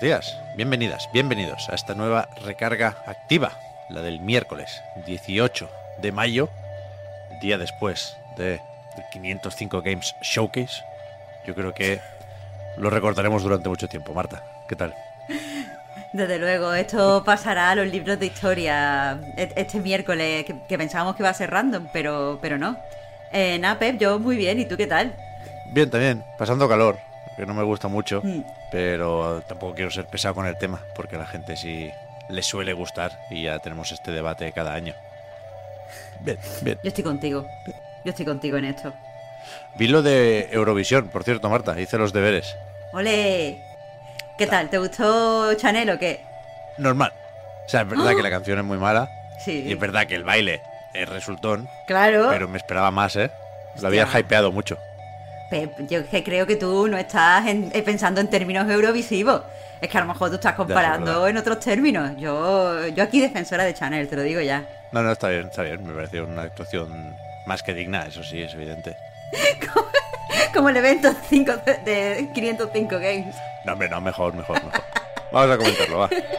Buenos días, bienvenidas, bienvenidos a esta nueva recarga activa, la del miércoles 18 de mayo, día después de 505 Games Showcase. Yo creo que lo recordaremos durante mucho tiempo. Marta, ¿qué tal? Desde luego, esto pasará a los libros de historia e- este miércoles, que, que pensábamos que iba a ser random, pero, pero no. Eh, nada, Pep, yo muy bien, ¿y tú qué tal? Bien, también, pasando calor, que no me gusta mucho, Mm. Pero tampoco quiero ser pesado con el tema, porque a la gente sí le suele gustar y ya tenemos este debate cada año. Bien, bien. Yo estoy contigo. Yo estoy contigo en esto. Vi lo de Eurovisión, por cierto, Marta, hice los deberes. ¡Ole! ¿Qué tal? ¿Te gustó Chanel o qué? Normal. O sea, es verdad que la canción es muy mala, Sí. y es verdad que el baile es resultón, Claro. pero me esperaba más, ¿eh? Lo habían Hostia. hypeado mucho. Pep, yo que creo que tú no estás en- eh, pensando en términos eurovisivos. Es que a lo mejor tú estás comparando en otros términos. Yo, yo aquí defensora de Chanel, te lo digo ya. No, no, está bien, está bien. Me pareció una actuación más que digna, eso sí, es evidente. Como el evento 5 de, de 505 Games. No, hombre, no, mejor, mejor, mejor. Vamos a comentarlo, va.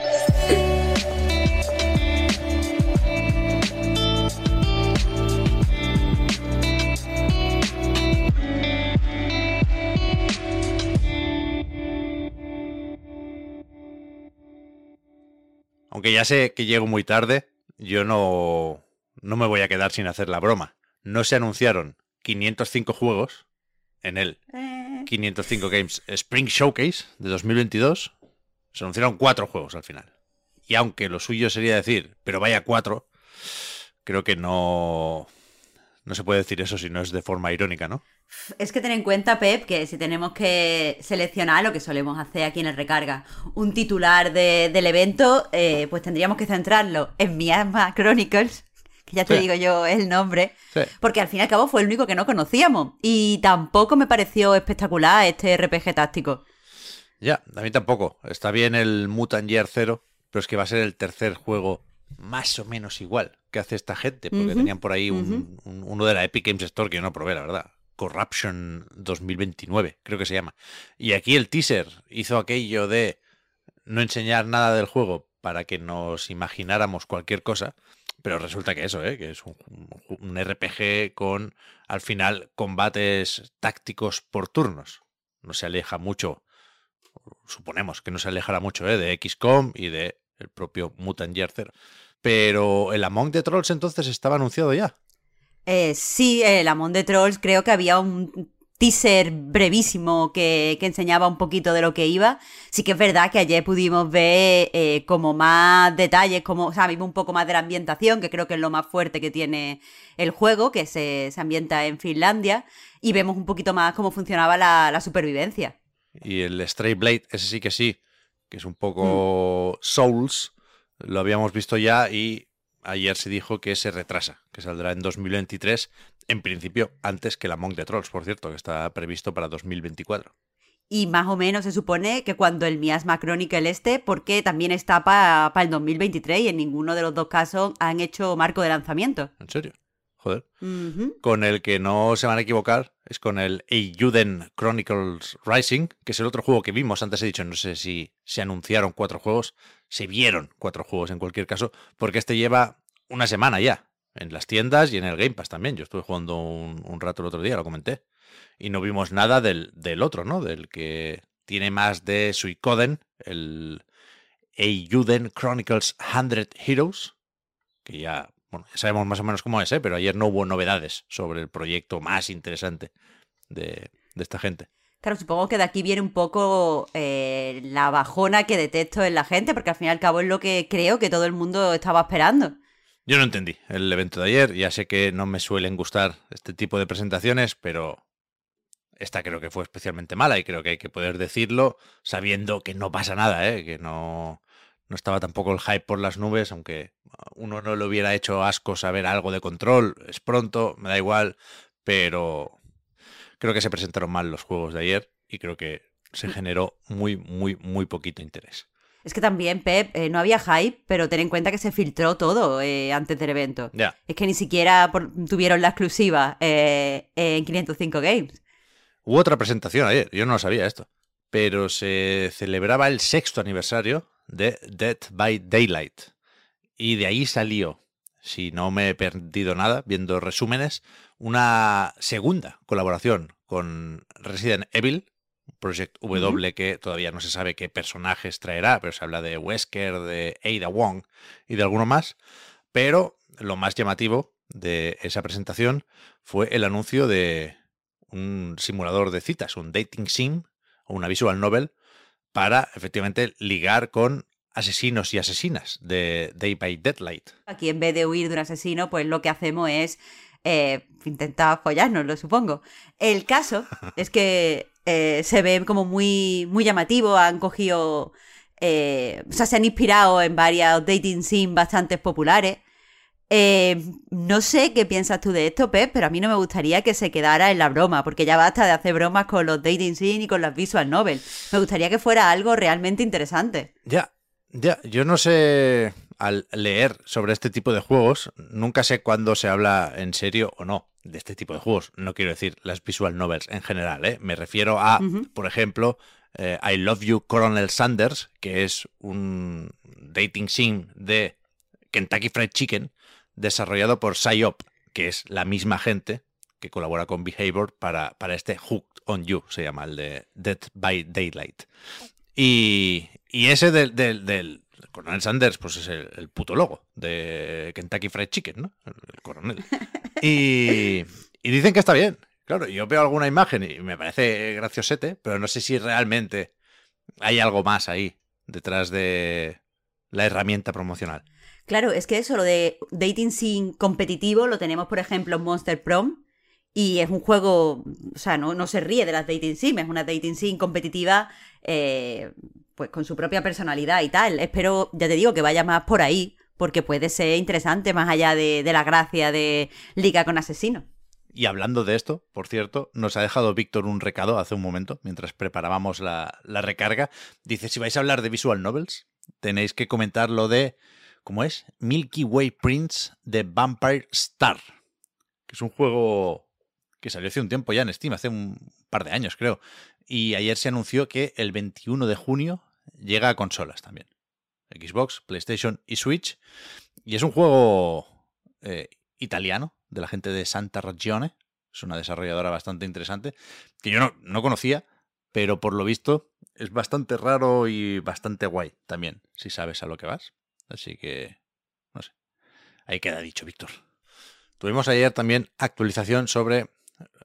Aunque ya sé que llego muy tarde, yo no, no me voy a quedar sin hacer la broma. No se anunciaron 505 juegos en el Eh, 505 Games Spring Showcase de 2022. Se anunciaron cuatro juegos al final. Y aunque lo suyo sería decir, pero vaya cuatro, creo que no, no se puede decir eso si no es de forma irónica, ¿no? Es que ten en cuenta, Pep, que si tenemos que seleccionar lo que solemos hacer aquí en el Recarga, un titular de- del evento, eh, pues tendríamos que centrarlo en Miasma Chronicles, que ya te Sí. digo yo el nombre, Sí. porque al fin y al cabo fue el único que no conocíamos. Y tampoco me pareció espectacular este RPG táctico. Ya, a mí tampoco. Está bien el Mutant Year 0, pero es que va a ser el tercer juego más o menos igual que hace esta gente, porque tenían por ahí un- un- uno de la Epic Games Store que yo no probé, la verdad. Corruption 2029, creo que se llama. Y aquí el teaser hizo aquello de no enseñar nada del juego para que nos imagináramos cualquier cosa, pero resulta que eso, ¿eh? que es un, un RPG con, al final, combates tácticos por turnos. No se aleja mucho suponemos que no se alejará mucho ¿eh? de XCOM y de el propio Mutant Year Zero. Pero el Among the Trolls entonces estaba anunciado ya. Eh, sí, el Among the Trolls creo que había un teaser brevísimo que, que enseñaba un poquito de lo que iba. Sí que es verdad que ayer pudimos ver eh, como más detalles, como, o sea, vimos un poco más de la ambientación, que creo que es lo más fuerte que tiene el juego, que se, se ambienta en Finlandia, y vemos un poquito más cómo funcionaba la, la supervivencia. Y el Stray Blade, ese sí que sí, que es un poco Souls, lo habíamos visto ya y ayer se dijo que se retrasa, que saldrá en 2023, en principio antes que el Among the Trolls, por cierto, que está previsto para 2024. Y más o menos se supone que cuando el Miasma Chronicle este, porque también está para el 2023 y en ninguno de los dos casos han hecho marco de lanzamiento. ¿En serio? Joder. Con el que no se van a equivocar es con el Eiyuden Chronicles Rising, que es el otro juego que vimos. Antes he dicho, no sé si se anunciaron cuatro juegos, se vieron cuatro juegos en cualquier caso, porque este lleva una semana ya en las tiendas y en el Game Pass también. Yo estuve jugando un, rato el otro día, lo comenté. Y no vimos nada del, del otro, ¿no? Del que tiene más de Suicoden, el Eiyuden Chronicles 100 Heroes, que ya sabemos más o menos cómo es, ¿eh? pero ayer no hubo novedades sobre el proyecto más interesante de, de esta gente. Claro, supongo que de aquí viene un poco eh, la bajona que detecto en la gente, porque al fin y al cabo es lo que creo que todo el mundo estaba esperando. Yo no entendí el evento de ayer, ya sé que no me suelen gustar este tipo de presentaciones, pero esta creo que fue especialmente mala y creo que hay que poder decirlo sabiendo que no pasa nada, ¿eh? que no, no estaba tampoco el hype por las nubes, aunque uno no le hubiera hecho asco saber algo de control, es pronto, me da igual, pero creo que se presentaron mal los juegos de ayer y creo que se Mm. generó muy, muy, muy poquito interés. Es que también, Pep, eh, no había hype, pero ten en cuenta que se filtró todo eh, antes del evento. Ya, Es que ni siquiera por- tuvieron la exclusiva eh, en 505 Games. hubo otra presentación ayer, yo no lo sabía esto, pero se celebraba el sexto aniversario de Dead by Daylight y de ahí salió, si no me he perdido nada, viendo resúmenes, una segunda colaboración con Resident Evil, Project W que todavía no se sabe qué personajes traerá, pero se habla de Wesker, de Ada Wong y de alguno más. Pero lo más llamativo de esa presentación fue el anuncio de un simulador de citas, un dating sim o una visual novel para efectivamente ligar con asesinos y asesinas de Day by Deadlight. Aquí en vez de huir de un asesino, pues lo que hacemos es eh, intentar follárnoslo, supongo. El caso es que eh, se ve como muy, muy llamativo, han cogido, eh, o sea, se han inspirado en varios dating sims bastante populares. Eh, no sé qué piensas tú de esto, Pep, pero a mí no me gustaría que se quedara en la broma, porque ya basta de hacer bromas con los dating sims y con las visual novels. Me gustaría que fuera algo realmente interesante. Ya, ya, yo no sé, al leer sobre este tipo de juegos, nunca sé cuándo se habla en serio o no de este tipo de juegos. No quiero decir las visual novels en general, ¿eh? Me refiero a, por ejemplo, eh, I Love You Colonel Sanders, que es un dating sim de Kentucky Fried Chicken desarrollado por PsyOp, que es la misma gente que colabora con Behavior para, para este Hooked on You, se llama el de Dead by Daylight. Y, y ese del, del, del Coronel Sanders, pues es el, el puto logo de Kentucky Fried Chicken, ¿no? El, el coronel. Y, y dicen que está bien. Claro, yo veo alguna imagen y me parece graciosete, pero no sé si realmente hay algo más ahí detrás de la herramienta promocional. Claro, es que eso, lo de dating sim competitivo, lo tenemos, por ejemplo, en Monster Prom. Y es un juego, o sea, no, no se ríe de las dating sim, es una dating sim competitiva, eh, pues con su propia personalidad y tal. Espero, ya te digo, que vaya más por ahí, porque puede ser interesante más allá de, de la gracia de Liga con Asesino. Y hablando de esto, por cierto, nos ha dejado Víctor un recado hace un momento, mientras preparábamos la, la recarga. Dice, si vais a hablar de visual novels, tenéis que comentar lo de, ¿cómo es? Milky Way Prince de Vampire Star, que es un juego que salió hace un tiempo ya en Steam, hace un par de años creo. Y ayer se anunció que el 21 de junio llega a consolas también. Xbox, PlayStation y Switch. Y es un juego eh, italiano, de la gente de Santa Ragione. Es una desarrolladora bastante interesante, que yo no, no conocía, pero por lo visto es bastante raro y bastante guay también, si sabes a lo que vas. Así que, no sé. Ahí queda dicho, Víctor. Tuvimos ayer también actualización sobre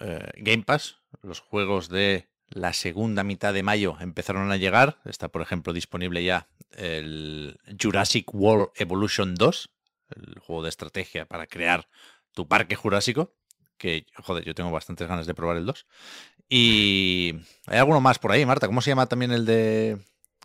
eh, Game Pass. Los juegos de la segunda mitad de mayo empezaron a llegar. Está, por ejemplo, disponible ya el Jurassic World Evolution 2, el juego de estrategia para crear tu parque jurásico. Que, joder, yo tengo bastantes ganas de probar el 2. Y hay alguno más por ahí, Marta. ¿Cómo se llama también el de,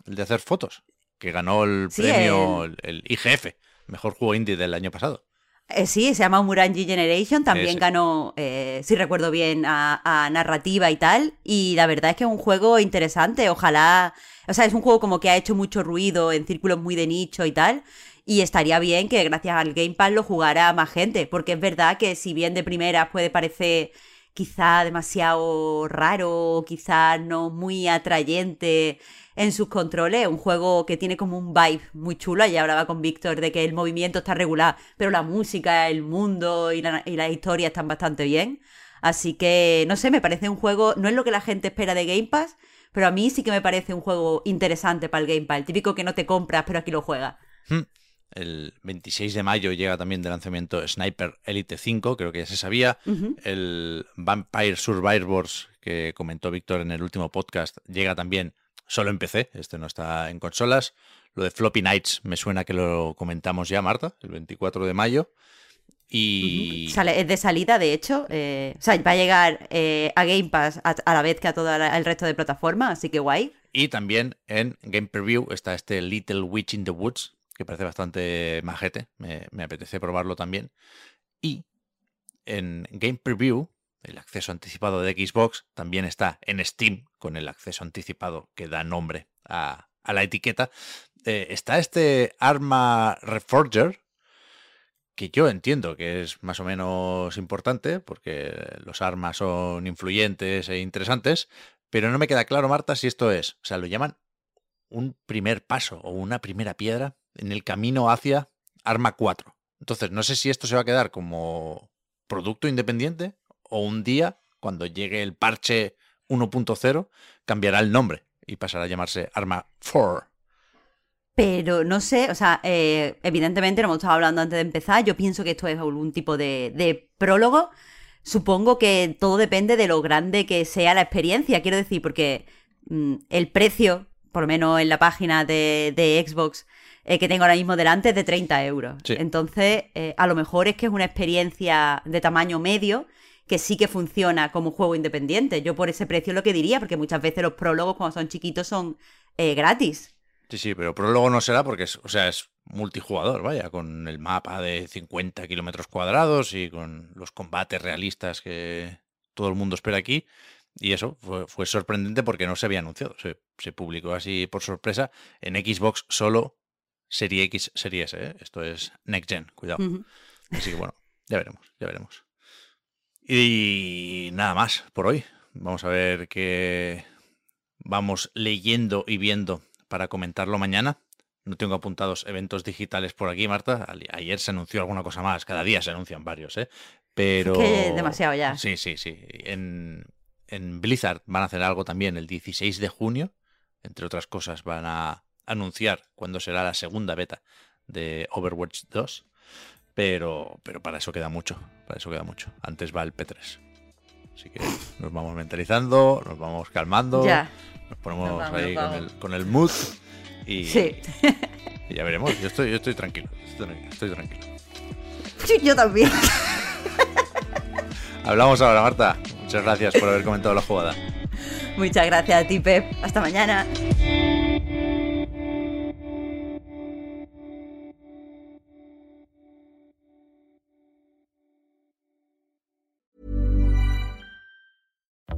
el de hacer fotos? Que ganó el Sí, premio, el... el IGF, mejor juego indie del año pasado. Eh, sí, se llama Murangi Generation, también Ese. ganó, eh, si recuerdo bien, a, a narrativa y tal. Y la verdad es que es un juego interesante, ojalá, o sea, es un juego como que ha hecho mucho ruido en círculos muy de nicho y tal. Y estaría bien que gracias al Game Pass lo jugara más gente, porque es verdad que si bien de primeras puede parecer quizá demasiado raro, quizá no muy atrayente en sus controles, un juego que tiene como un vibe muy chulo, ya hablaba con Víctor de que el movimiento está regular, pero la música, el mundo y la, y la historia están bastante bien. Así que, no sé, me parece un juego, no es lo que la gente espera de Game Pass, pero a mí sí que me parece un juego interesante para el Game Pass, el típico que no te compras, pero aquí lo juegas. Hmm. El 26 de mayo llega también de lanzamiento Sniper Elite 5, creo que ya se sabía. El Vampire Survivors que comentó Víctor en el último podcast llega también solo en PC, este no está en consolas. Lo de Floppy Nights me suena que lo comentamos ya, Marta, el 24 de mayo. Y. Sale, es de salida, de hecho. eh, o sea, va a llegar eh, a Game Pass a, a la vez que a todo el resto de plataformas, así que guay. Y también en Game Preview está este Little Witch in the Woods, que parece bastante majete. Me, me apetece probarlo también. Y en Game Preview, el acceso anticipado de Xbox también está en Steam, con el acceso anticipado que da nombre a, a la etiqueta. Eh, está este arma Reforger, que yo entiendo que es más o menos importante, porque los armas son influyentes e interesantes, pero no me queda claro, Marta, si esto es, o sea, lo llaman un primer paso o una primera piedra en el camino hacia Arma 4. Entonces, no sé si esto se va a quedar como producto independiente o un día, cuando llegue el parche 1.0, cambiará el nombre y pasará a llamarse Arma 4. Pero no sé, o sea, eh, evidentemente, lo hemos estado hablando antes de empezar, yo pienso que esto es algún tipo de, de prólogo. Supongo que todo depende de lo grande que sea la experiencia, quiero decir, porque mm, el precio, por lo menos en la página de, de Xbox eh, que tengo ahora mismo delante, es de 30 euros. Sí. Entonces, eh, a lo mejor es que es una experiencia de tamaño medio que sí que funciona como juego independiente. Yo por ese precio lo que diría, porque muchas veces los prólogos cuando son chiquitos son eh, gratis. Sí, sí, pero prólogo no será porque es, o sea, es multijugador, vaya, con el mapa de 50 kilómetros cuadrados y con los combates realistas que todo el mundo espera aquí. Y eso fue, fue sorprendente porque no se había anunciado. Se, se publicó así por sorpresa en Xbox solo Serie X, Serie S. ¿eh? Esto es Next Gen, cuidado. Así que bueno, ya veremos, ya veremos. Y nada más por hoy. Vamos a ver qué vamos leyendo y viendo para comentarlo mañana. No tengo apuntados eventos digitales por aquí, Marta. Ayer se anunció alguna cosa más. Cada día se anuncian varios, ¿eh? Pero... que demasiado ya. Sí, sí, sí. En, en Blizzard van a hacer algo también el 16 de junio. Entre otras cosas, van a anunciar cuándo será la segunda beta de Overwatch 2. Pero, pero para eso queda mucho. Para eso queda mucho. Antes va el P3. Así que nos vamos mentalizando, nos vamos calmando. Ya. Nos ponemos Nos vamos, ahí nos con el, con el mood. Y, Sí. y ya veremos. Yo estoy, yo estoy tranquilo. Estoy, tranquilo, estoy tranquilo. Yo también. Hablamos ahora, Marta. Muchas gracias por haber comentado la jugada. Muchas gracias a ti, Pep. Hasta mañana.